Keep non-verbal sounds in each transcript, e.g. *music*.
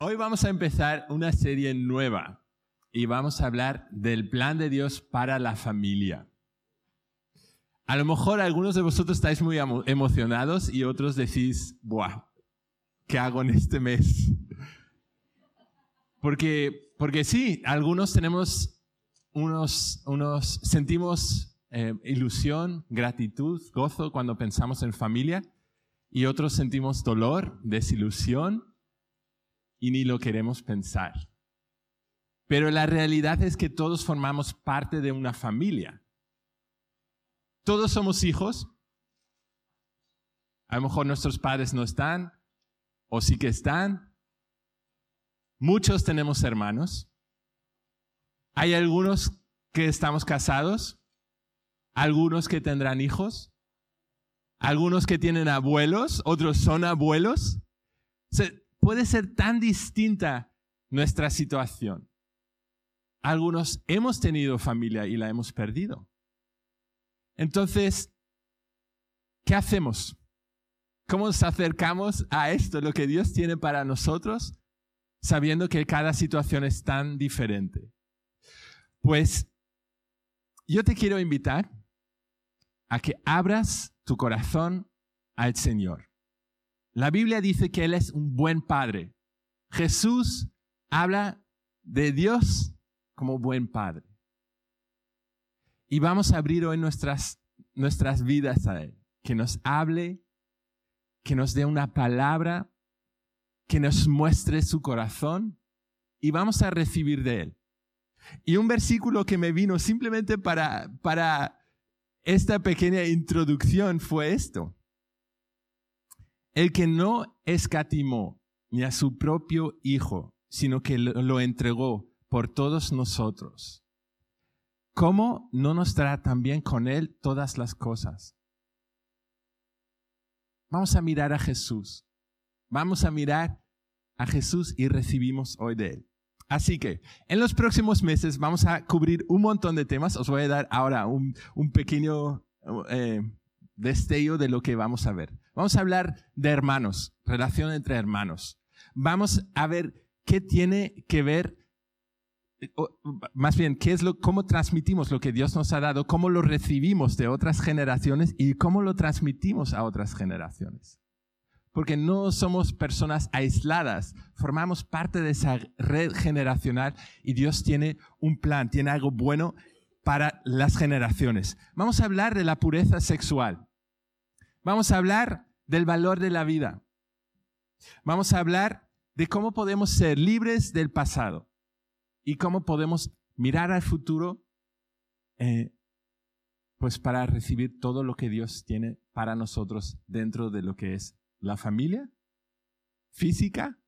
Hoy vamos a empezar una serie nueva y vamos a hablar del plan de Dios para la familia. A lo mejor algunos de vosotros estáis muy emocionados y otros decís, ¡buah! ¿Qué hago en este mes? Porque, porque sí, algunos tenemos unos, unos sentimos eh, ilusión, gratitud, gozo cuando pensamos en familia y otros sentimos dolor, desilusión y ni lo queremos pensar. Pero la realidad es que todos formamos parte de una familia. Todos somos hijos. A lo mejor nuestros padres no están, o sí que están. Muchos tenemos hermanos. Hay algunos que estamos casados, algunos que tendrán hijos, algunos que tienen abuelos, otros son abuelos puede ser tan distinta nuestra situación. Algunos hemos tenido familia y la hemos perdido. Entonces, ¿qué hacemos? ¿Cómo nos acercamos a esto, lo que Dios tiene para nosotros, sabiendo que cada situación es tan diferente? Pues yo te quiero invitar a que abras tu corazón al Señor. La Biblia dice que Él es un buen padre. Jesús habla de Dios como buen padre. Y vamos a abrir hoy nuestras, nuestras vidas a Él. Que nos hable, que nos dé una palabra, que nos muestre su corazón y vamos a recibir de Él. Y un versículo que me vino simplemente para, para esta pequeña introducción fue esto. El que no escatimó ni a su propio Hijo, sino que lo entregó por todos nosotros, ¿cómo no nos dará también con Él todas las cosas? Vamos a mirar a Jesús. Vamos a mirar a Jesús y recibimos hoy de Él. Así que en los próximos meses vamos a cubrir un montón de temas. Os voy a dar ahora un, pequeño eh, destello de lo que vamos a ver. Vamos a hablar de hermanos, relación entre hermanos. Vamos a ver qué tiene que ver, más bien, qué es lo, cómo transmitimos lo que Dios nos ha dado, cómo lo recibimos de otras generaciones y cómo lo transmitimos a otras generaciones. Porque no somos personas aisladas, formamos parte de esa red generacional y Dios tiene un plan, tiene algo bueno para las generaciones. Vamos a hablar de la pureza sexual. Vamos a hablar del valor de la vida. Vamos a hablar de cómo podemos ser libres del pasado y cómo podemos mirar al futuro eh, pues para recibir todo lo que Dios tiene para nosotros dentro de lo que es la familia física,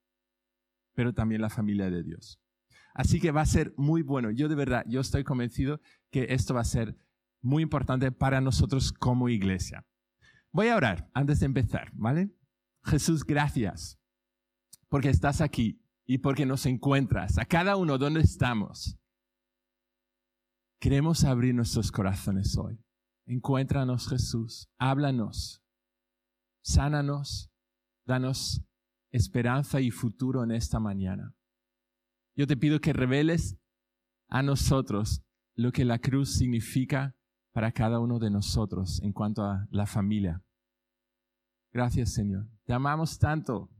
pero también la familia de Dios. Así que va a ser muy bueno. Yo de verdad, yo estoy convencido que esto va a ser muy importante para nosotros como iglesia. Voy a orar antes de empezar, ¿vale? Jesús, gracias porque estás aquí y porque nos encuentras a cada uno donde estamos. Queremos abrir nuestros corazones hoy. Encuéntranos, Jesús. Háblanos. Sánanos. Danos esperanza y futuro en esta mañana. Yo te pido que reveles a nosotros lo que la cruz significa para cada uno de nosotros en cuanto a la familia. Gracias, Señor. Te amamos tanto.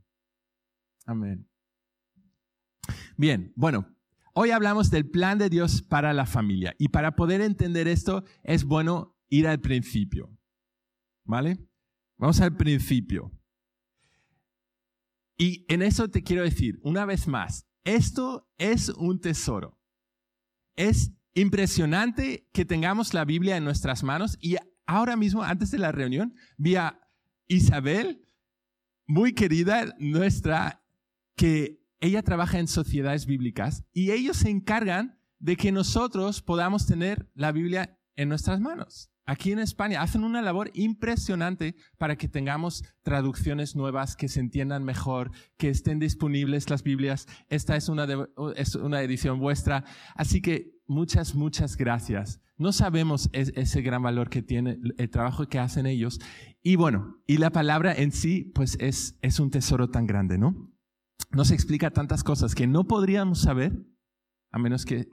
Amén. Bien, bueno, hoy hablamos del plan de Dios para la familia y para poder entender esto es bueno ir al principio. ¿Vale? Vamos al principio. Y en eso te quiero decir, una vez más, esto es un tesoro. Es impresionante que tengamos la Biblia en nuestras manos y ahora mismo, antes de la reunión, vi a Isabel, muy querida nuestra, que ella trabaja en sociedades bíblicas y ellos se encargan de que nosotros podamos tener la Biblia en nuestras manos aquí en España hacen una labor impresionante para que tengamos traducciones nuevas que se entiendan mejor, que estén disponibles las Biblias. Esta es una, es una edición vuestra. Así que muchas, muchas gracias. No sabemos ese gran valor que tiene el trabajo que hacen ellos. Y bueno, y la palabra en sí, pues es, es un tesoro tan grande, ¿no? nos explica tantas cosas que no podríamos saber a menos que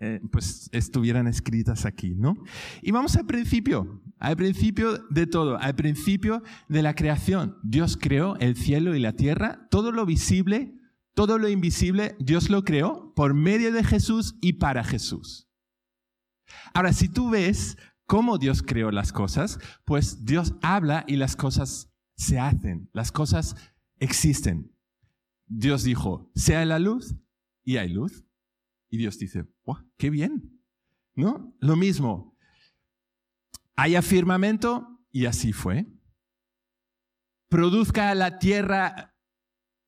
eh, pues estuvieran escritas aquí, ¿no? Y vamos al principio, al principio de todo, al principio de la creación. Dios creó el cielo y la tierra, todo lo visible, todo lo invisible, Dios lo creó por medio de Jesús y para Jesús. Ahora, si tú ves cómo Dios creó las cosas, pues Dios habla y las cosas se hacen, las cosas existen. Dios dijo, sea la luz y hay luz. Y Dios dice, ¡qué bien! ¿No? Lo mismo, haya firmamento y así fue. Produzca la tierra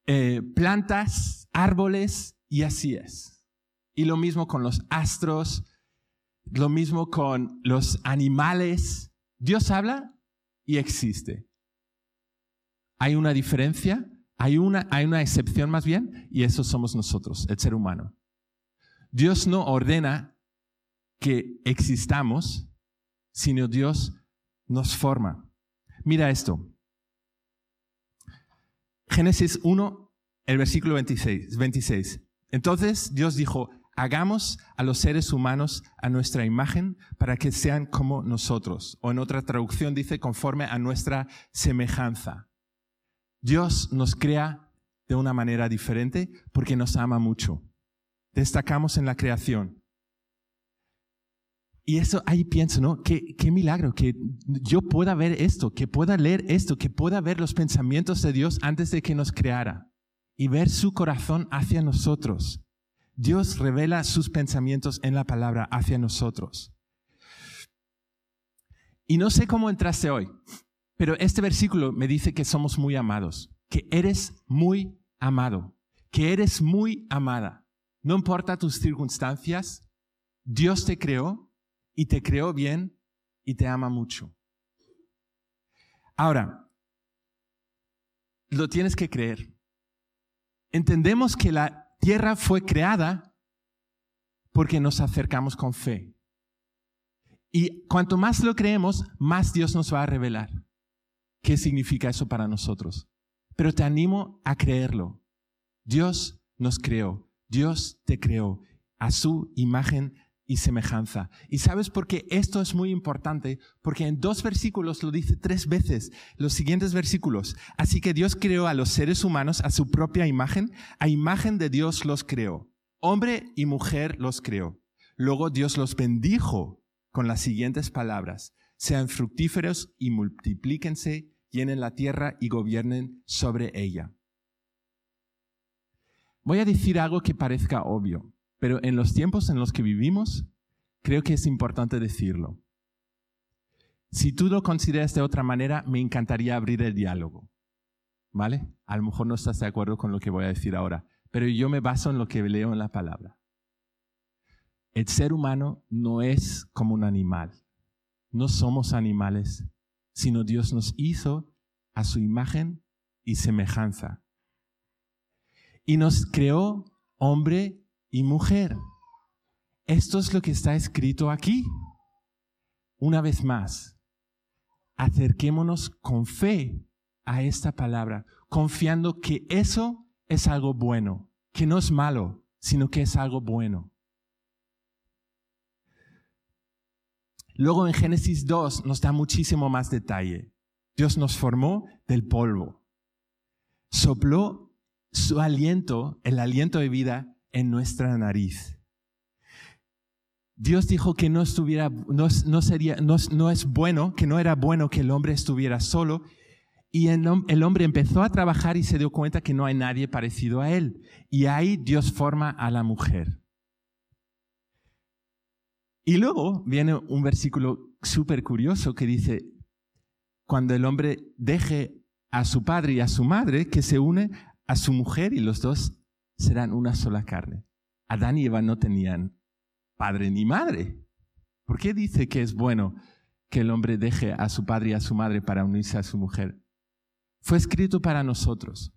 eh, plantas, árboles y así es. Y lo mismo con los astros, lo mismo con los animales. Dios habla y existe. Hay una diferencia, hay una, hay una excepción más bien, y eso somos nosotros, el ser humano. Dios no ordena que existamos, sino Dios nos forma. Mira esto. Génesis 1, el versículo 26, 26. Entonces Dios dijo, hagamos a los seres humanos a nuestra imagen para que sean como nosotros. O en otra traducción dice, conforme a nuestra semejanza. Dios nos crea de una manera diferente porque nos ama mucho. Destacamos en la creación. Y eso ahí pienso, ¿no? Qué, qué, milagro que yo pueda ver esto, que pueda leer esto, que pueda ver los pensamientos de Dios antes de que nos creara y ver su corazón hacia nosotros. Dios revela sus pensamientos en la palabra hacia nosotros. Y no sé cómo entraste hoy, pero este versículo me dice que somos muy amados, que eres muy amado, que eres muy amada. No importa tus circunstancias, Dios te creó y te creó bien y te ama mucho. Ahora, lo tienes que creer. Entendemos que la tierra fue creada porque nos acercamos con fe. Y cuanto más lo creemos, más Dios nos va a revelar qué significa eso para nosotros. Pero te animo a creerlo. Dios nos creó. Dios te creó a su imagen y semejanza. ¿Y sabes por qué esto es muy importante? Porque en dos versículos lo dice tres veces, los siguientes versículos. Así que Dios creó a los seres humanos a su propia imagen, a imagen de Dios los creó. Hombre y mujer los creó. Luego Dios los bendijo con las siguientes palabras. Sean fructíferos y multiplíquense, llenen la tierra y gobiernen sobre ella. Voy a decir algo que parezca obvio, pero en los tiempos en los que vivimos, creo que es importante decirlo. Si tú lo consideras de otra manera, me encantaría abrir el diálogo. ¿Vale? A lo mejor no estás de acuerdo con lo que voy a decir ahora, pero yo me baso en lo que leo en la palabra. El ser humano no es como un animal. No somos animales, sino Dios nos hizo a su imagen y semejanza y nos creó hombre y mujer. Esto es lo que está escrito aquí. Una vez más, acerquémonos con fe a esta palabra, confiando que eso es algo bueno, que no es malo, sino que es algo bueno. Luego en Génesis 2 nos da muchísimo más detalle. Dios nos formó del polvo, sopló su aliento, el aliento de vida en nuestra nariz. Dios dijo que no estuviera, no, sería, no, es bueno, que no era bueno que el hombre estuviera solo. Y el, el hombre empezó a trabajar y se dio cuenta que no hay nadie parecido a él. Y ahí Dios forma a la mujer. Y luego viene un versículo súper curioso que dice, cuando el hombre deje a su padre y a su madre, que se une a su mujer y los dos serán una sola carne. Adán y Eva no tenían padre ni madre. ¿Por qué dice que es bueno que el hombre deje a su padre y a su madre para unirse a su mujer? Fue escrito para nosotros.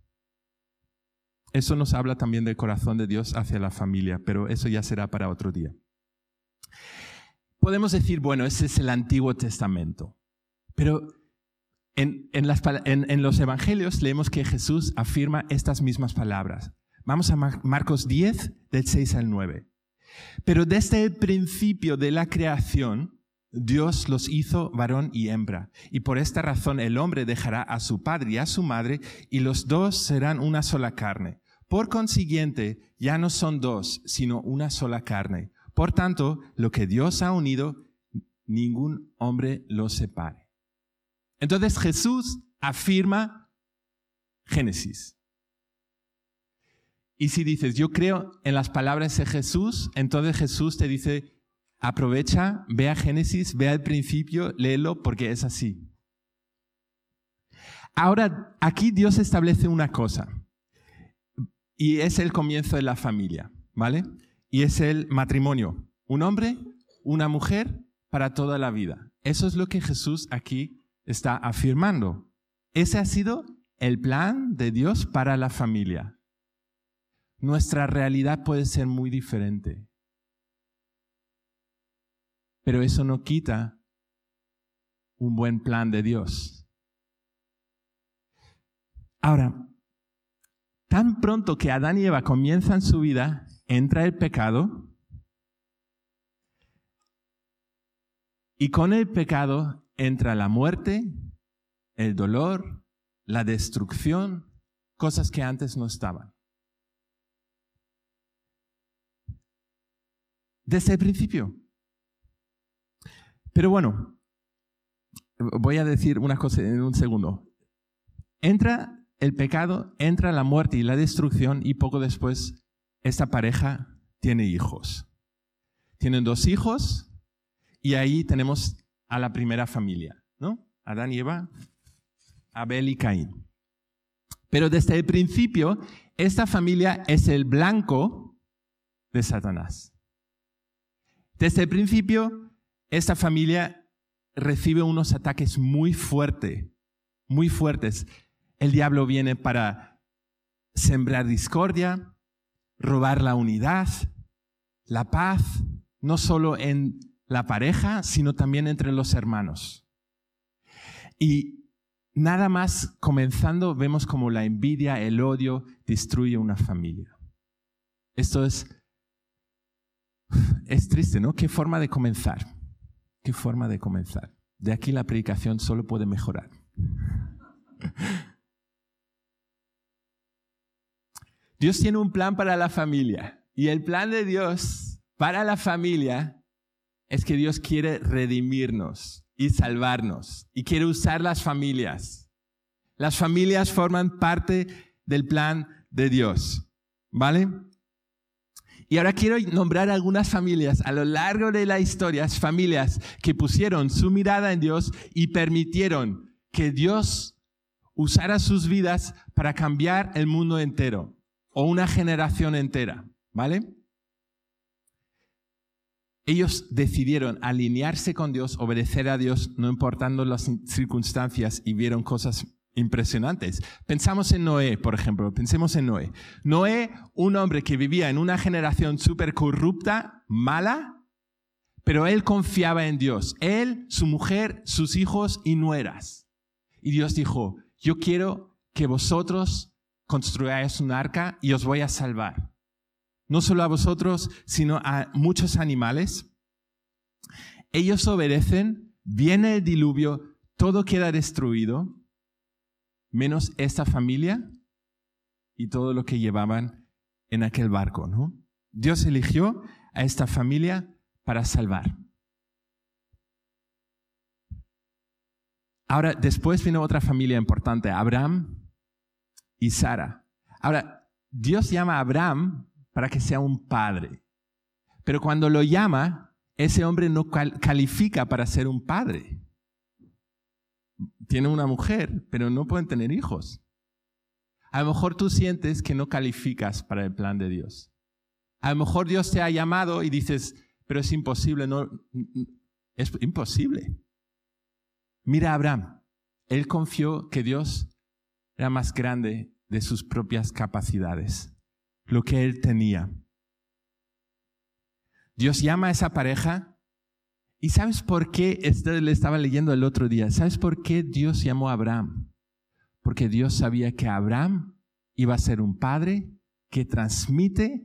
Eso nos habla también del corazón de Dios hacia la familia, pero eso ya será para otro día. Podemos decir, bueno, ese es el Antiguo Testamento, pero En, en, los evangelios leemos que Jesús afirma estas mismas palabras. Vamos a Marcos 10, del 6 al 9. Pero desde el principio de la creación, Dios los hizo varón y hembra. Y por esta razón el hombre dejará a su padre y a su madre, y los dos serán una sola carne. Por consiguiente, ya no son dos, sino una sola carne. Por tanto, lo que Dios ha unido, ningún hombre lo separe. Entonces Jesús afirma Génesis. Y si dices, yo creo en las palabras de Jesús, entonces Jesús te dice, aprovecha, ve a Génesis, ve al principio, léelo porque es así. Ahora, aquí Dios establece una cosa, y es el comienzo de la familia, ¿vale? Y es el matrimonio. Un hombre, una mujer para toda la vida. Eso es lo que Jesús aquí está afirmando. Ese ha sido el plan de Dios para la familia. Nuestra realidad puede ser muy diferente. Pero eso no quita un buen plan de Dios. Ahora, tan pronto que Adán y Eva comienzan su vida, entra el pecado. Y con el pecado entra la muerte, el dolor, la destrucción, cosas que antes no estaban. Desde el principio. Pero bueno, voy a decir una cosa en un segundo. Entra el pecado, entra la muerte y la destrucción y poco después esta pareja tiene hijos. Tienen dos hijos y ahí tenemos a la primera familia, ¿no? Adán y Eva, Abel y Caín. Pero desde el principio, esta familia es el blanco de Satanás. Desde el principio, esta familia recibe unos ataques muy fuertes, muy fuertes. El diablo viene para sembrar discordia, robar la unidad, la paz, no solo en la pareja, sino también entre los hermanos. Y nada más comenzando vemos como la envidia, el odio destruye una familia. Esto es, es triste, ¿no? ¿Qué forma de comenzar? ¿Qué forma de comenzar? De aquí la predicación solo puede mejorar. Dios tiene un plan para la familia y el plan de Dios para la familia es que Dios quiere redimirnos y salvarnos y quiere usar las familias. Las familias forman parte del plan de Dios, ¿vale? Y ahora quiero nombrar algunas familias a lo largo de la historia, familias que pusieron su mirada en Dios y permitieron que Dios usara sus vidas para cambiar el mundo entero o una generación entera, ¿vale? Ellos decidieron alinearse con Dios, obedecer a Dios, no importando las circunstancias, y vieron cosas impresionantes. Pensamos en Noé, por ejemplo, pensemos en Noé. Noé, un hombre que vivía en una generación súper corrupta, mala, pero él confiaba en Dios. Él, su mujer, sus hijos y nueras. Y Dios dijo, yo quiero que vosotros construyáis un arca y os voy a salvar no solo a vosotros, sino a muchos animales. Ellos obedecen, viene el diluvio, todo queda destruido, menos esta familia y todo lo que llevaban en aquel barco. ¿no? Dios eligió a esta familia para salvar. Ahora, después vino otra familia importante, Abraham y Sara. Ahora, Dios llama a Abraham para que sea un padre. Pero cuando lo llama, ese hombre no califica para ser un padre. Tiene una mujer, pero no pueden tener hijos. A lo mejor tú sientes que no calificas para el plan de Dios. A lo mejor Dios te ha llamado y dices, pero es imposible, no, es imposible. Mira a Abraham, él confió que Dios era más grande de sus propias capacidades lo que él tenía. Dios llama a esa pareja ¿Y sabes por qué? Esto le estaba leyendo el otro día. ¿Sabes por qué Dios llamó a Abraham? Porque Dios sabía que Abraham iba a ser un padre que transmite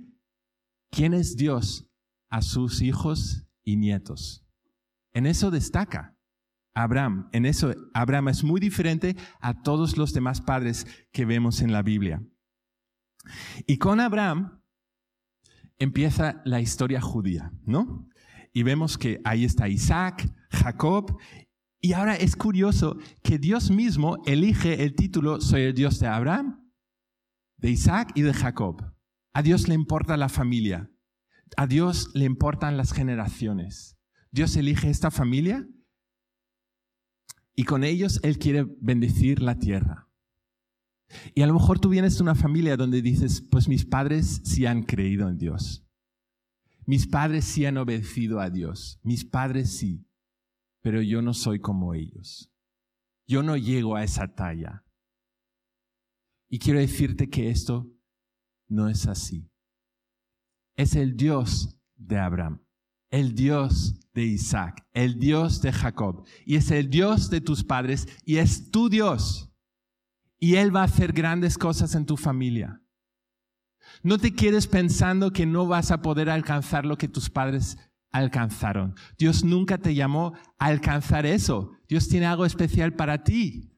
quién es Dios a sus hijos y nietos. En eso destaca Abraham. En eso Abraham es muy diferente a todos los demás padres que vemos en la Biblia. Y con Abraham empieza la historia judía, ¿no? Y vemos que ahí está Isaac, Jacob, y ahora es curioso que Dios mismo elige el título Soy el Dios de Abraham, de Isaac y de Jacob. A Dios le importa la familia, a Dios le importan las generaciones. Dios elige esta familia y con ellos Él quiere bendecir la tierra. Y a lo mejor tú vienes de una familia donde dices, pues mis padres sí han creído en Dios. Mis padres sí han obedecido a Dios. Mis padres sí. Pero yo no soy como ellos. Yo no llego a esa talla. Y quiero decirte que esto no es así. Es el Dios de Abraham, el Dios de Isaac, el Dios de Jacob. Y es el Dios de tus padres y es tu Dios. Y Él va a hacer grandes cosas en tu familia. No te quedes pensando que no vas a poder alcanzar lo que tus padres alcanzaron. Dios nunca te llamó a alcanzar eso. Dios tiene algo especial para ti,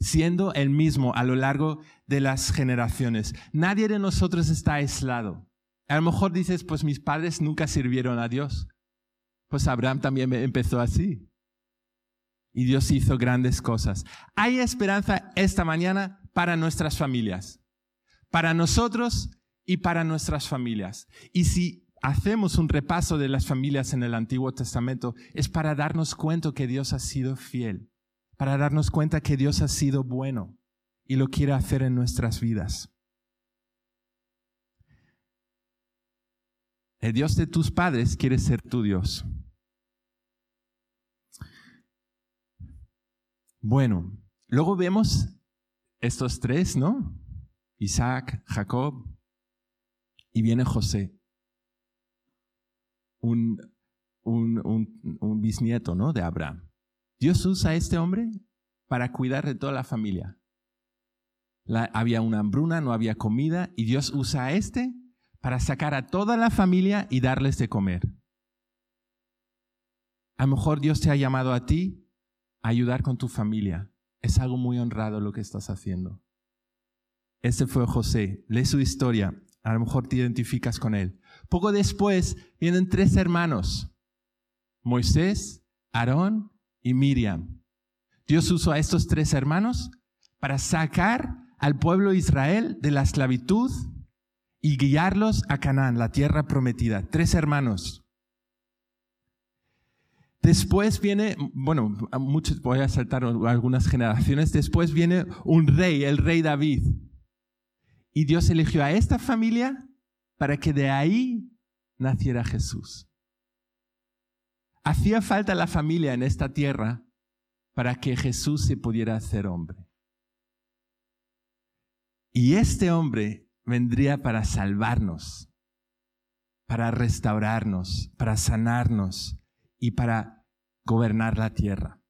siendo el mismo a lo largo de las generaciones. Nadie de nosotros está aislado. A lo mejor dices, pues mis padres nunca sirvieron a Dios. Pues Abraham también empezó así. Y Dios hizo grandes cosas. Hay esperanza esta mañana para nuestras familias para nosotros y para nuestras familias. Y si hacemos un repaso de las familias en el Antiguo Testamento, es para darnos cuenta que Dios ha sido fiel, para darnos cuenta que Dios ha sido bueno y lo quiere hacer en nuestras vidas. El Dios de tus padres quiere ser tu Dios. Bueno, luego vemos estos tres, ¿no? Isaac, Jacob, y viene José, un, un, bisnieto ¿no? de Abraham. Dios usa a este hombre para cuidar de toda la familia. había una hambruna, no había comida, y Dios usa a este para sacar a toda la familia y darles de comer. A lo mejor Dios te ha llamado a ti a ayudar con tu familia. Es algo muy honrado lo que estás haciendo. Ese fue José. Lee su historia. A lo mejor te identificas con él. Poco después vienen tres hermanos. Moisés, Aarón y Miriam. Dios usó a estos tres hermanos para sacar al pueblo de Israel de la esclavitud y guiarlos a Canaán, la tierra prometida. Tres hermanos. Después viene, bueno, muchos, voy a saltar algunas generaciones, después viene un rey, el rey David. Y Dios eligió a esta familia para que de ahí naciera Jesús. Hacía falta la familia en esta tierra para que Jesús se pudiera hacer hombre. Y este hombre vendría para salvarnos, para restaurarnos, para sanarnos y para gobernar la tierra.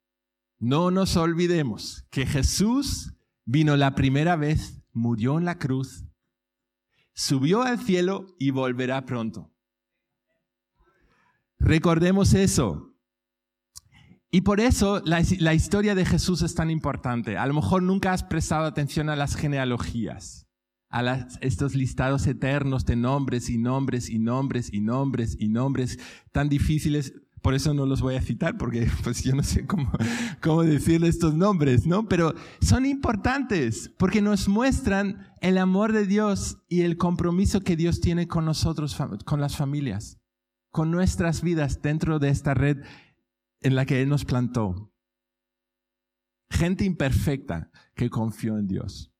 No nos olvidemos que Jesús vino la primera vez murió en la cruz, subió al cielo y volverá pronto. Recordemos eso. Y por eso la, historia de Jesús es tan importante. A lo mejor nunca has prestado atención a las genealogías, a estos listados eternos de nombres y nombres y nombres y nombres y nombres tan difíciles por eso no los voy a citar, porque *laughs* pues yo no sé cómo, cómo decirle estos nombres, ¿no? Pero son importantes porque nos muestran el amor de Dios y el compromiso que Dios tiene con nosotros, con las familias, con nuestras vidas dentro de esta red en la que Él nos plantó. Gente imperfecta que confió en Dios.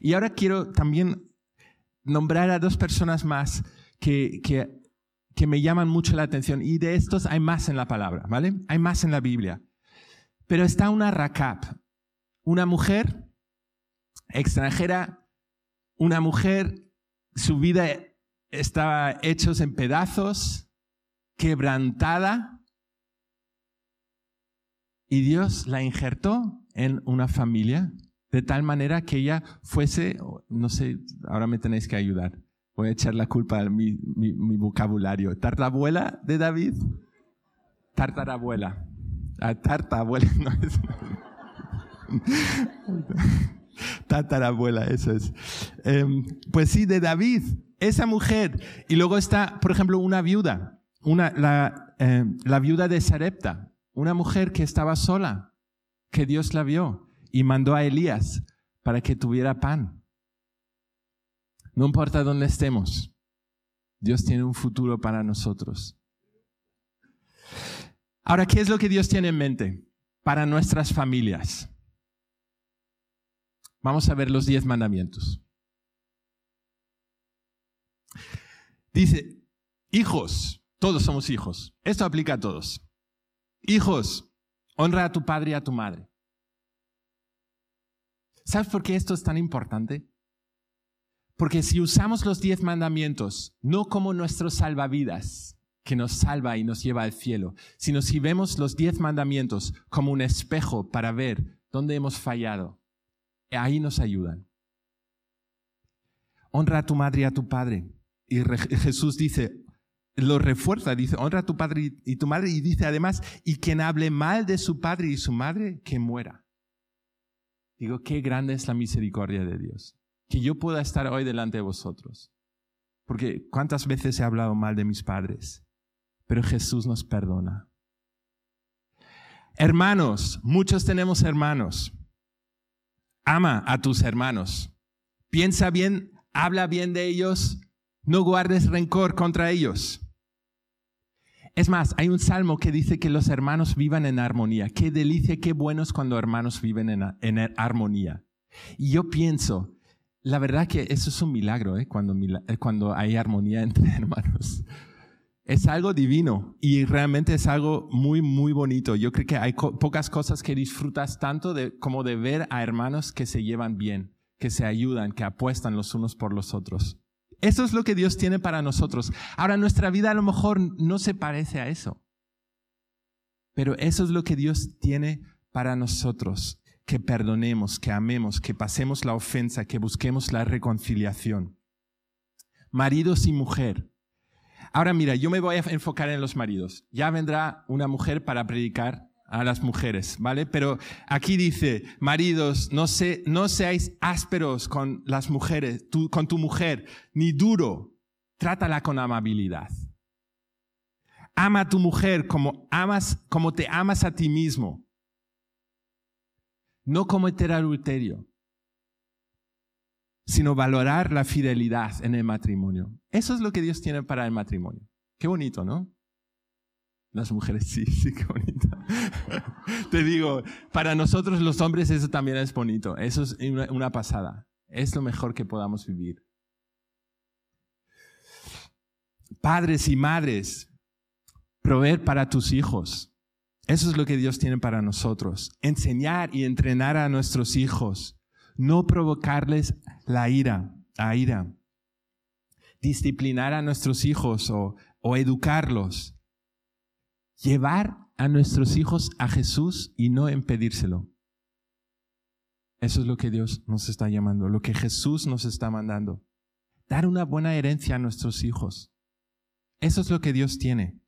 Y ahora quiero también nombrar a dos personas más que, que que me llaman mucho la atención y de estos hay más en la palabra, ¿vale? Hay más en la Biblia. Pero está una Rakab, una mujer extranjera, una mujer, su vida estaba hechos en pedazos, quebrantada, y Dios la injertó en una familia de tal manera que ella fuese, no sé, ahora me tenéis que ayudar. Voy a echar la culpa a mi, mi, mi vocabulario. ¿Tartabuela de David? Tartarabuela. Ah, tartabuela, *laughs* no es. Eso es. Em, pues sí, de David, esa mujer. Y luego está, por ejemplo, una viuda, una, em, la viuda de Sarepta, una mujer que estaba sola, que Dios la vio y mandó a Elías para que tuviera pan. No importa dónde estemos, Dios tiene un futuro para nosotros. Ahora, ¿qué es lo que Dios tiene en mente para nuestras familias? Vamos a ver los diez mandamientos. Dice, hijos, todos somos hijos. Esto aplica a todos. Hijos, honra a tu padre y a tu madre. ¿Sabes por qué esto es tan importante? Porque si usamos los diez mandamientos no como nuestros salvavidas, que nos salva y nos lleva al cielo, sino si vemos los diez mandamientos como un espejo para ver dónde hemos fallado, ahí nos ayudan. Honra a tu madre y a tu padre. Y Jesús dice, lo refuerza, dice, honra a tu padre y tu madre, y dice además, y quien hable mal de su padre y su madre, que muera. Digo, qué grande es la misericordia de Dios. Que yo pueda estar hoy delante de vosotros. Porque cuántas veces he hablado mal de mis padres, pero Jesús nos perdona. Hermanos, muchos tenemos hermanos. Ama a tus hermanos. Piensa bien, habla bien de ellos. No guardes rencor contra ellos. Es más, hay un salmo que dice que los hermanos vivan en armonía. Qué delicia, qué bueno es cuando hermanos viven en, armonía. Y yo pienso, la verdad que eso es un milagro, ¿eh? cuando, eh, cuando hay armonía *laughs* entre hermanos. Es algo divino y realmente es algo muy, muy bonito. Yo creo que hay pocas cosas que disfrutas tanto como de ver a hermanos que se llevan bien, que se ayudan, que apuestan los unos por los otros. Eso es lo que Dios tiene para nosotros. Ahora, nuestra vida a lo mejor no se parece a eso. Pero eso es lo que Dios tiene para nosotros. Que perdonemos, que amemos, que pasemos la ofensa, que busquemos la reconciliación. Maridos y mujer. Ahora mira, yo me voy a enfocar en los maridos. Ya vendrá una mujer para predicar a las mujeres, ¿vale? Pero aquí dice, maridos, no, no seáis ásperos con las mujeres, con tu mujer, ni duro, trátala con amabilidad. Ama a tu mujer como, amas, como te amas a ti mismo. No cometer adulterio, sino valorar la fidelidad en el matrimonio. Eso es lo que Dios tiene para el matrimonio. Qué bonito, ¿no? Las mujeres, sí, sí, qué bonito. *laughs* Te digo, para nosotros los hombres eso también es bonito. Eso es una, pasada. Es lo mejor que podamos vivir. Padres y madres, proveer para tus hijos. Eso es lo que Dios tiene para nosotros. Enseñar y entrenar a nuestros hijos. No provocarles la ira, a ira. Disciplinar a nuestros hijos o, o educarlos llevar a nuestros hijos a Jesús y no impedírselo. Eso es lo que Dios nos está llamando, lo que Jesús nos está mandando. Dar una buena herencia a nuestros hijos. Eso es lo que Dios tiene.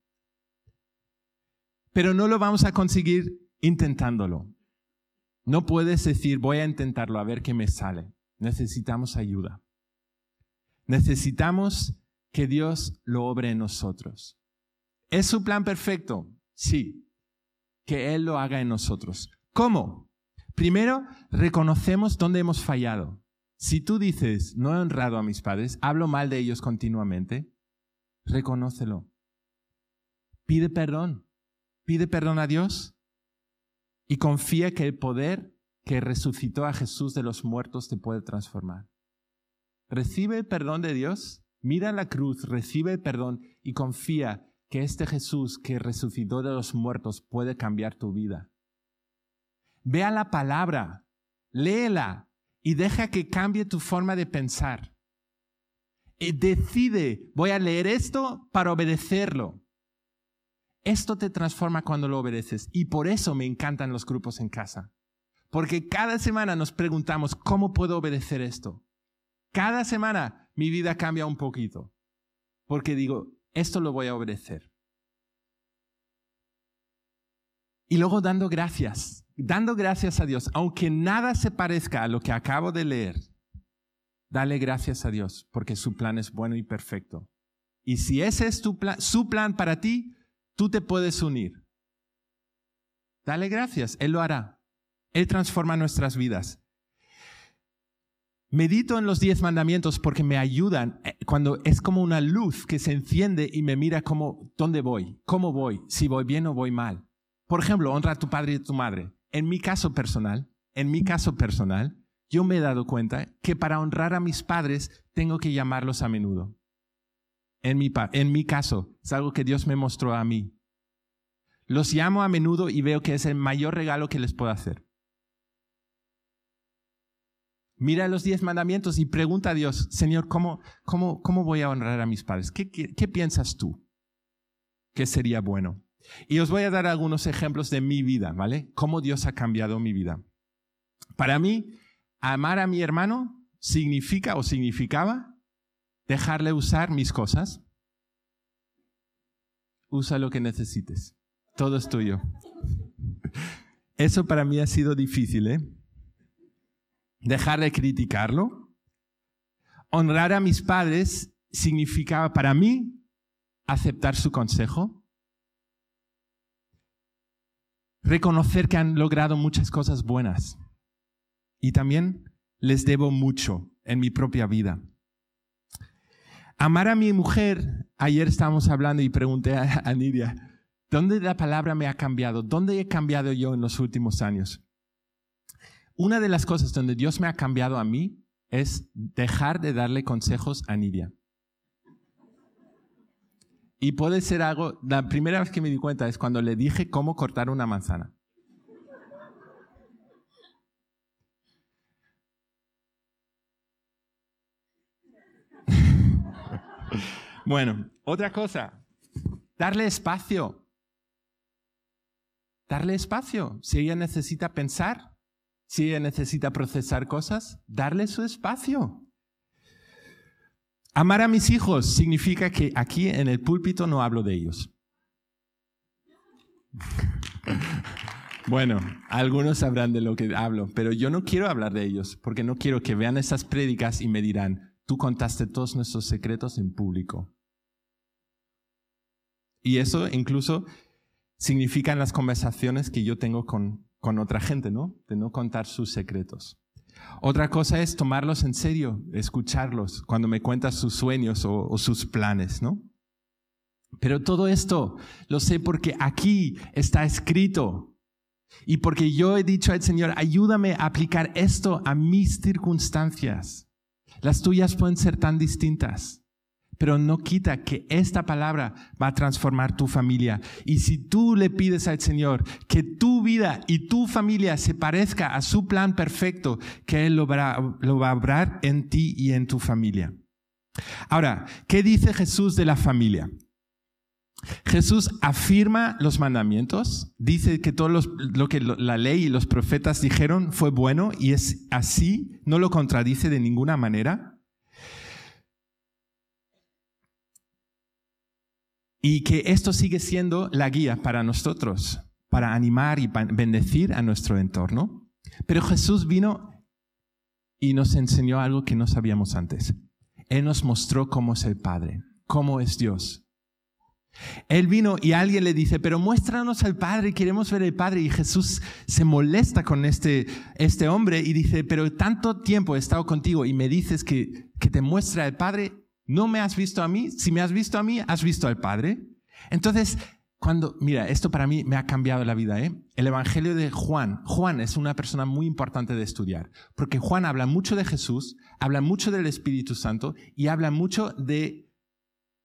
Pero no lo vamos a conseguir intentándolo. No puedes decir, voy a intentarlo a ver qué me sale. Necesitamos ayuda. Necesitamos que Dios lo obre en nosotros. ¿Es su plan perfecto? Sí. Que Él lo haga en nosotros. ¿Cómo? Primero, reconocemos dónde hemos fallado. Si tú dices, no he honrado a mis padres, hablo mal de ellos continuamente, reconócelo. Pide perdón. Pide perdón a Dios y confía que el poder que resucitó a Jesús de los muertos te puede transformar. Recibe el perdón de Dios, mira la cruz, recibe el perdón y confía que este Jesús que resucitó de los muertos puede cambiar tu vida. Vea la palabra, léela y deja que cambie tu forma de pensar. Y decide, voy a leer esto para obedecerlo. Esto te transforma cuando lo obedeces. Y por eso me encantan los grupos en casa. Porque cada semana nos preguntamos, ¿cómo puedo obedecer esto? Cada semana mi vida cambia un poquito. Porque digo, esto lo voy a obedecer. Y luego dando gracias, dando gracias a Dios, aunque nada se parezca a lo que acabo de leer, dale gracias a Dios, porque su plan es bueno y perfecto. Y si ese es tu plan, su plan para ti, tú te puedes unir. Dale gracias, Él lo hará. Él transforma nuestras vidas. Medito en los diez mandamientos porque me ayudan eh, cuando es como una luz que se enciende y me mira como, ¿dónde voy? ¿Cómo voy? Si voy bien o voy mal. Por ejemplo, honra a tu padre y a tu madre. En mi caso personal, en mi caso personal, yo me he dado cuenta que para honrar a mis padres tengo que llamarlos a menudo. En mi, caso, es algo que Dios me mostró a mí. Los llamo a menudo y veo que es el mayor regalo que les puedo hacer. Mira los diez mandamientos y pregunta a Dios, Señor, ¿cómo, cómo, cómo voy a honrar a mis padres? ¿Qué, qué piensas tú que sería bueno? Y os voy a dar algunos ejemplos de mi vida, ¿vale? Cómo Dios ha cambiado mi vida. Para mí, amar a mi hermano significa o significaba dejarle usar mis cosas. Usa lo que necesites. Todo es tuyo. Eso para mí ha sido difícil, ¿eh? Dejar de criticarlo. Honrar a mis padres significaba para mí aceptar su consejo reconocer que han logrado muchas cosas buenas. Y también les debo mucho en mi propia vida. Amar a mi mujer, ayer estábamos hablando y pregunté a, Nidia, ¿dónde la palabra me ha cambiado? ¿Dónde he cambiado yo en los últimos años? Una de las cosas donde Dios me ha cambiado a mí es dejar de darle consejos a Nidia. Y puede ser algo, la primera vez que me di cuenta es cuando le dije cómo cortar una manzana. *laughs* bueno, otra cosa, darle espacio. Darle espacio. Si ella necesita pensar, si ella necesita procesar cosas, darle su espacio. Amar a mis hijos significa que aquí en el púlpito no hablo de ellos. *laughs* Bueno, algunos sabrán de lo que hablo, pero yo no quiero hablar de ellos, porque no quiero que vean esas prédicas y me dirán, contaste todos nuestros secretos en público. Y eso incluso significa en las conversaciones que yo tengo con, con otra gente, ¿no? De no contar sus secretos. Otra cosa es tomarlos en serio, escucharlos cuando me cuentas sus sueños o, sus planes, ¿no? Pero todo esto lo sé porque aquí está escrito y porque yo he dicho al Señor, ayúdame a aplicar esto a mis circunstancias. Las tuyas pueden ser tan distintas pero no quita que esta palabra va a transformar tu familia. Y si tú le pides al Señor que tu vida y tu familia se parezca a su plan perfecto, que Él lo va, a obrar en ti y en tu familia. Ahora, ¿qué dice Jesús de la familia? Jesús afirma los mandamientos, dice que todo lo que la ley y los profetas dijeron fue bueno y es así, no lo contradice de ninguna manera. Y que esto sigue siendo la guía para nosotros, para animar y bendecir a nuestro entorno. Pero Jesús vino y nos enseñó algo que no sabíamos antes. Él nos mostró cómo es el Padre, cómo es Dios. Él vino y alguien le dice, pero muéstranos al Padre, queremos ver al Padre. Y Jesús se molesta con este, este hombre y dice, pero tanto tiempo he estado contigo y me dices que, que te muestra al Padre, no me has visto a mí, si me has visto a mí, has visto al Padre. Entonces, cuando, mira, esto para mí me ha cambiado la vida, ¿eh? El Evangelio de Juan. Juan es una persona muy importante de estudiar, porque Juan habla mucho de Jesús, habla mucho del Espíritu Santo y habla mucho de,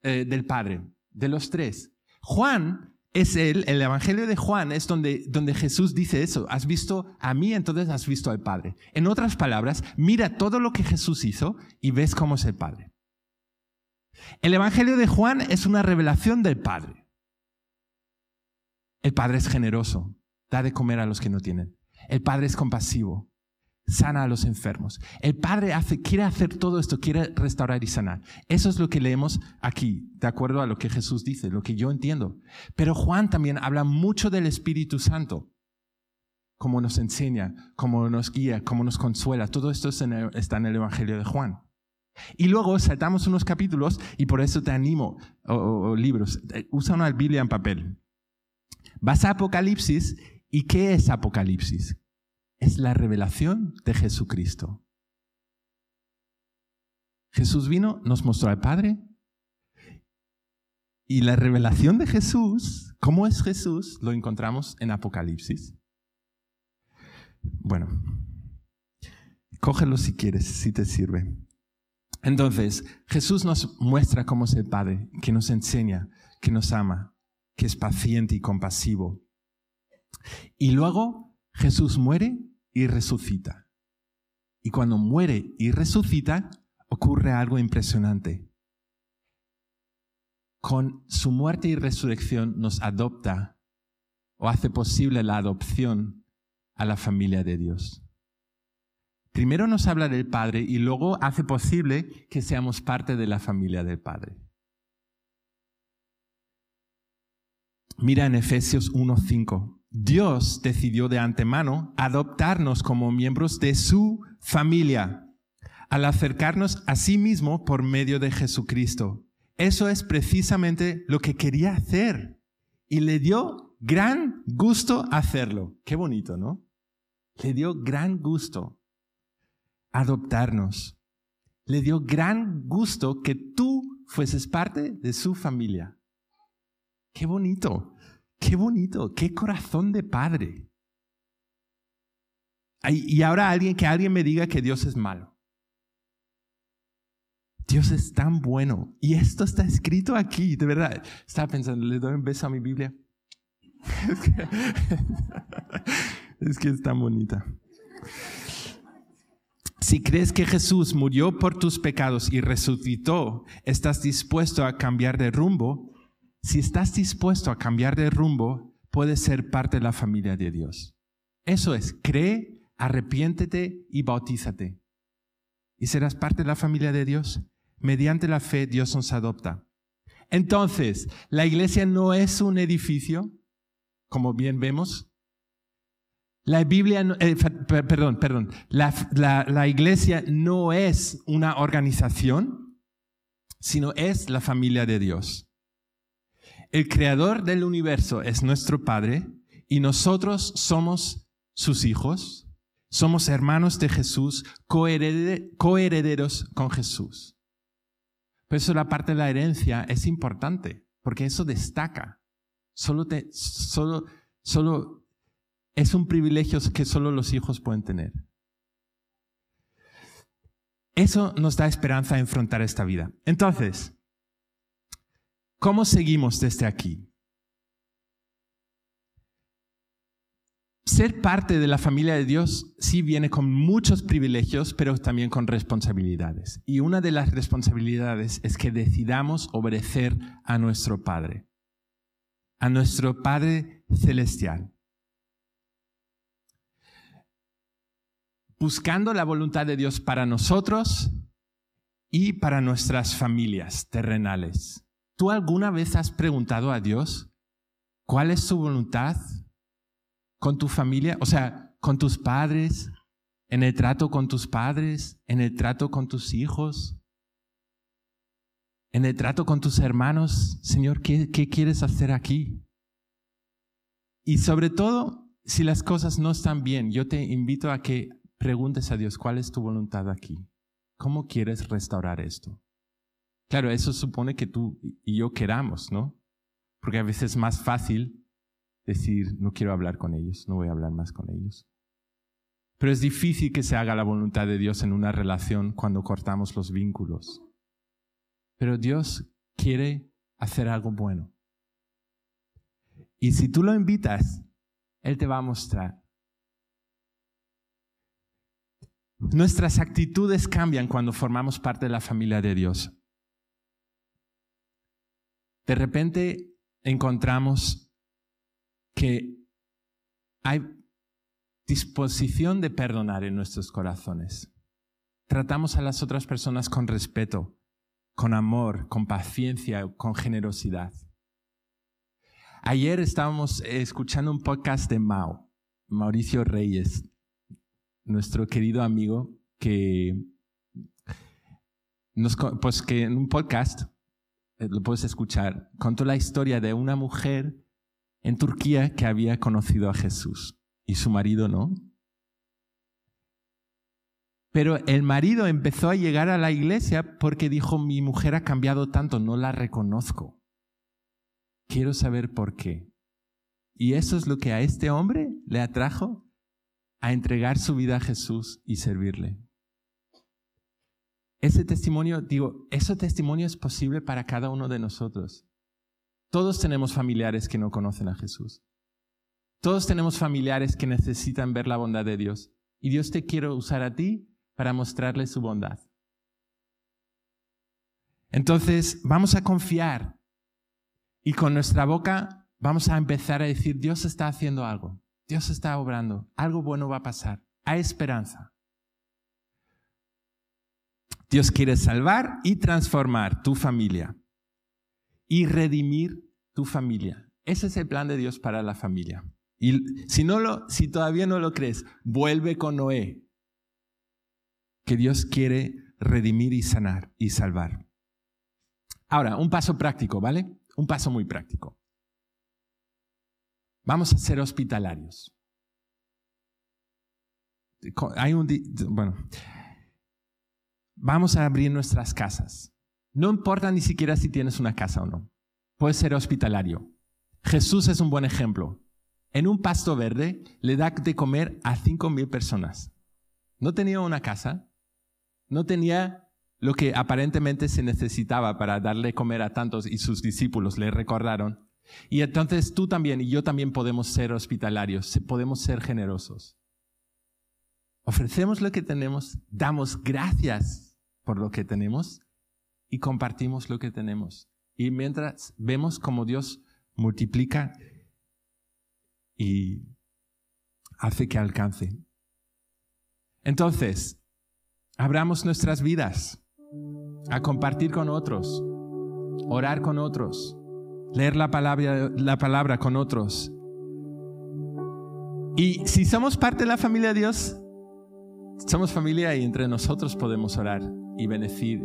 eh, del Padre, de los tres. Juan es él, el Evangelio de Juan es donde, donde Jesús dice eso, has visto a mí, entonces has visto al Padre. En otras palabras, mira todo lo que Jesús hizo y ves cómo es el Padre. El Evangelio de Juan es una revelación del Padre. El Padre es generoso, da de comer a los que no tienen. El Padre es compasivo, sana a los enfermos. El Padre hace, quiere hacer todo esto, quiere restaurar y sanar. Eso es lo que leemos aquí, de acuerdo a lo que Jesús dice, lo que yo entiendo. Pero Juan también habla mucho del Espíritu Santo, cómo nos enseña, cómo nos guía, cómo nos consuela. Todo esto está en el Evangelio de Juan. Y luego saltamos unos capítulos y por eso te animo, o, libros, eh, usa una Biblia en papel. Vas a Apocalipsis y ¿qué es Apocalipsis? Es la revelación de Jesucristo. Jesús vino, nos mostró al Padre y la revelación de Jesús, ¿cómo es Jesús? Lo encontramos en Apocalipsis. Bueno, cógelo si quieres, si te sirve. Entonces, Jesús nos muestra cómo es el Padre, que nos enseña, que nos ama, que es paciente y compasivo. Y luego Jesús muere y resucita. Y cuando muere y resucita, ocurre algo impresionante. Con su muerte y resurrección nos adopta o hace posible la adopción a la familia de Dios. Primero nos habla del Padre y luego hace posible que seamos parte de la familia del Padre. Mira en Efesios 1:5. Dios decidió de antemano adoptarnos como miembros de su familia al acercarnos a sí mismo por medio de Jesucristo. Eso es precisamente lo que quería hacer y le dio gran gusto hacerlo. Qué bonito, ¿no? Le dio gran gusto adoptarnos. Le dio gran gusto que tú fueses parte de su familia. Qué bonito, qué bonito, qué corazón de padre. Y ahora alguien que alguien me diga que Dios es malo. Dios es tan bueno. Y esto está escrito aquí, de verdad. Estaba pensando, le doy un beso a mi Biblia. *laughs* es, que, *laughs* es que es tan bonita. Si crees que Jesús murió por tus pecados y resucitó, estás dispuesto a cambiar de rumbo. Si estás dispuesto a cambiar de rumbo, puedes ser parte de la familia de Dios. Eso es, cree, arrepiéntete y bautízate. Y serás parte de la familia de Dios. Mediante la fe Dios nos adopta. Entonces, la iglesia no es un edificio, como bien vemos, la Biblia, eh, perdón, perdón, la, iglesia no es una organización, sino es la familia de Dios. El creador del universo es nuestro Padre y nosotros somos sus hijos, somos hermanos de Jesús, coherederos con Jesús. Por eso la parte de la herencia es importante, porque eso destaca. Solo, te, solo, solo es un privilegio que solo los hijos pueden tener. Eso nos da esperanza a enfrentar esta vida. Entonces, ¿cómo seguimos desde aquí? Ser parte de la familia de Dios sí viene con muchos privilegios, pero también con responsabilidades. Y una de las responsabilidades es que decidamos obedecer a nuestro Padre, a nuestro Padre celestial. buscando la voluntad de Dios para nosotros y para nuestras familias terrenales. ¿Tú alguna vez has preguntado a Dios cuál es su voluntad con tu familia? O sea, con tus padres, en el trato con tus padres, en el trato con tus hijos, en el trato con tus hermanos. Señor, ¿qué, qué quieres hacer aquí? Y sobre todo, si las cosas no están bien, yo te invito a que preguntes a Dios, ¿cuál es tu voluntad aquí? ¿Cómo quieres restaurar esto? Claro, eso supone que tú y yo queramos, ¿no? Porque a veces es más fácil decir, no quiero hablar con ellos, no voy a hablar más con ellos. Pero es difícil que se haga la voluntad de Dios en una relación cuando cortamos los vínculos. Pero Dios quiere hacer algo bueno. Y si tú lo invitas, Él te va a mostrar Nuestras actitudes cambian cuando formamos parte de la familia de Dios. De repente encontramos que hay disposición de perdonar en nuestros corazones. Tratamos a las otras personas con respeto, con amor, con paciencia, con generosidad. Ayer estábamos escuchando un podcast de Mao, Mauricio Reyes, nuestro querido amigo que, pues que en un podcast, lo puedes escuchar, contó la historia de una mujer en Turquía que había conocido a Jesús y su marido no. Pero el marido empezó a llegar a la iglesia porque dijo, mi mujer ha cambiado tanto, no la reconozco. Quiero saber por qué. Y eso es lo que a este hombre le atrajo a entregar su vida a Jesús y servirle. Ese testimonio, digo, ese testimonio es posible para cada uno de nosotros. Todos tenemos familiares que no conocen a Jesús. Todos tenemos familiares que necesitan ver la bondad de Dios. Y Dios te quiere usar a ti para mostrarle su bondad. Entonces, vamos a confiar y con nuestra boca vamos a empezar a decir, Dios está haciendo algo, Dios está obrando, algo bueno va a pasar, hay esperanza. Dios quiere salvar y transformar tu familia y redimir tu familia. Ese es el plan de Dios para la familia. Y si, todavía no lo crees, vuelve con Noé, que Dios quiere redimir y sanar y salvar. Ahora, un paso práctico, ¿vale? Un paso muy práctico. Vamos a ser hospitalarios. Hay un, bueno, vamos a abrir nuestras casas. No importa ni siquiera si tienes una casa o no. Puedes ser hospitalario. Jesús es un buen ejemplo. En un pasto verde le da de comer a cinco mil personas. No tenía una casa, no tenía lo que aparentemente se necesitaba para darle comer a tantos y sus discípulos le recordaron. Y entonces tú también y yo también podemos ser hospitalarios, podemos ser generosos. Ofrecemos lo que tenemos, damos gracias por lo que tenemos y compartimos lo que tenemos. Y mientras vemos cómo Dios multiplica y hace que alcance. Entonces, abramos nuestras vidas a compartir con otros, orar con otros, leer la palabra, la palabra con otros. Y si somos parte de la familia de Dios, somos familia y entre nosotros podemos orar y bendecir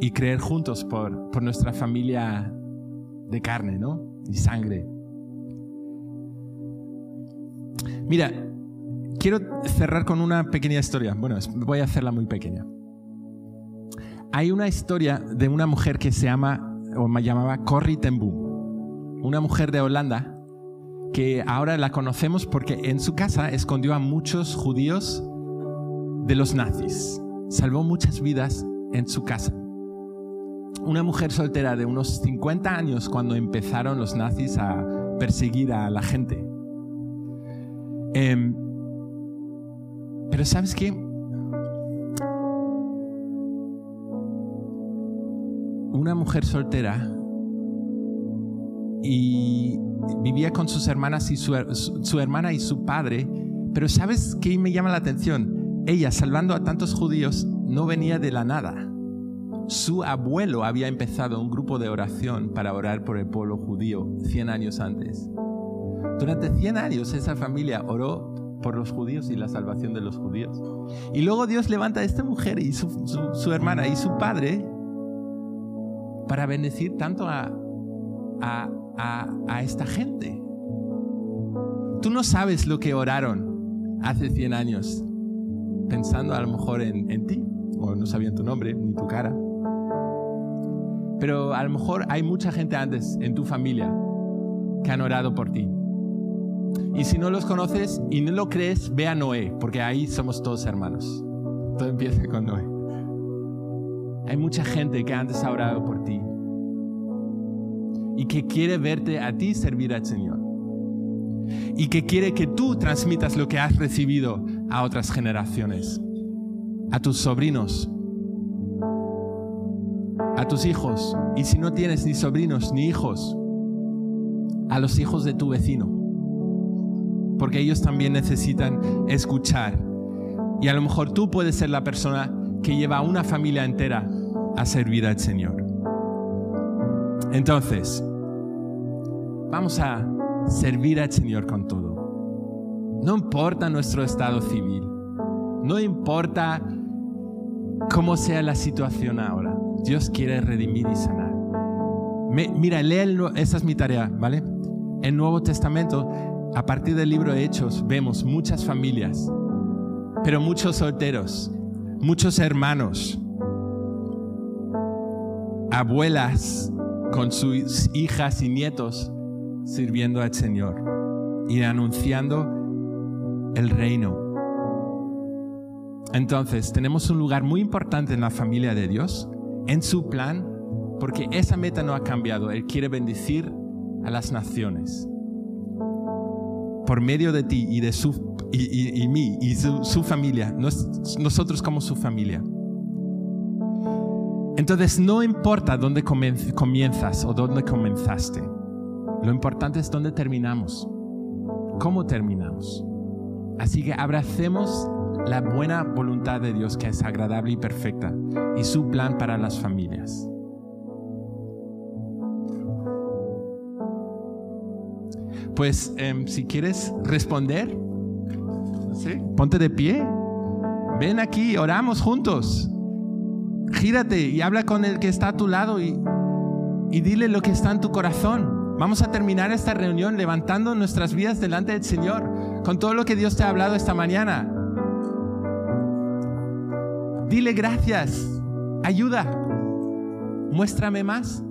y creer juntos por, por nuestra familia de carne, ¿no? Y sangre. Mira, quiero cerrar con una pequeña historia. Bueno, voy a hacerla muy pequeña. Hay una historia de una mujer que se llama, o me llamaba Corrie ten Boom, una mujer de Holanda que ahora la conocemos porque en su casa escondió a muchos judíos de los nazis. Salvó muchas vidas en su casa. Una mujer soltera de unos 50 años cuando empezaron los nazis a perseguir a la gente. Em, pero ¿sabes qué? Una mujer soltera y vivía con sus hermanas y su, su, hermana y su padre, pero ¿sabes qué me llama la atención? Ella, salvando a tantos judíos, no venía de la nada. Su abuelo había empezado un grupo de oración para orar por el pueblo judío 100 años antes. Durante 100 años esa familia oró por los judíos y la salvación de los judíos. Y luego Dios levanta a esta mujer y su, hermana y su padre para bendecir tanto a, a, esta gente. Tú no sabes lo que oraron hace 100 años, pensando a lo mejor en, en ti, o no sabían tu nombre ni tu cara. Pero a lo mejor hay mucha gente antes en tu familia que han orado por ti y si no los conoces y no lo crees, ve a Noé, porque ahí somos todos hermanos. Todo empieza con Noé. Hay mucha gente que antes ha orado por ti y que quiere verte a ti servir al Señor. Y que quiere que tú transmitas lo que has recibido a otras generaciones, a tus sobrinos, a tus hijos. Y si no tienes ni sobrinos ni hijos, a los hijos de tu vecino porque ellos también necesitan escuchar. Y a lo mejor tú puedes ser la persona que lleva a una familia entera a servir al Señor. Entonces, vamos a servir al Señor con todo. No importa nuestro estado civil, no importa cómo sea la situación ahora, Dios quiere redimir y sanar. mira, lee, esa es mi tarea, ¿vale? El Nuevo Testamento, a partir del libro de Hechos, vemos muchas familias, pero muchos solteros, muchos hermanos, abuelas con sus hijas y nietos sirviendo al Señor y anunciando el reino. Entonces, tenemos un lugar muy importante en la familia de Dios, en su plan, porque esa meta no ha cambiado. Él quiere bendecir a las naciones. Por medio de ti y de su y, mí y su, su familia, nosotros como su familia. Entonces no importa dónde comienzas o dónde comenzaste. Lo importante es dónde terminamos. ¿Cómo terminamos? Así que abracemos la buena voluntad de Dios que es agradable y perfecta y su plan para las familias. Pues em, si quieres responder, ponte de pie, ven aquí, oramos juntos. Gírate y habla con el que está a tu lado y, y dile lo que está en tu corazón. Vamos a terminar esta reunión levantando nuestras vidas delante del Señor con todo lo que Dios te ha hablado esta mañana. Dile gracias, ayuda, muéstrame más.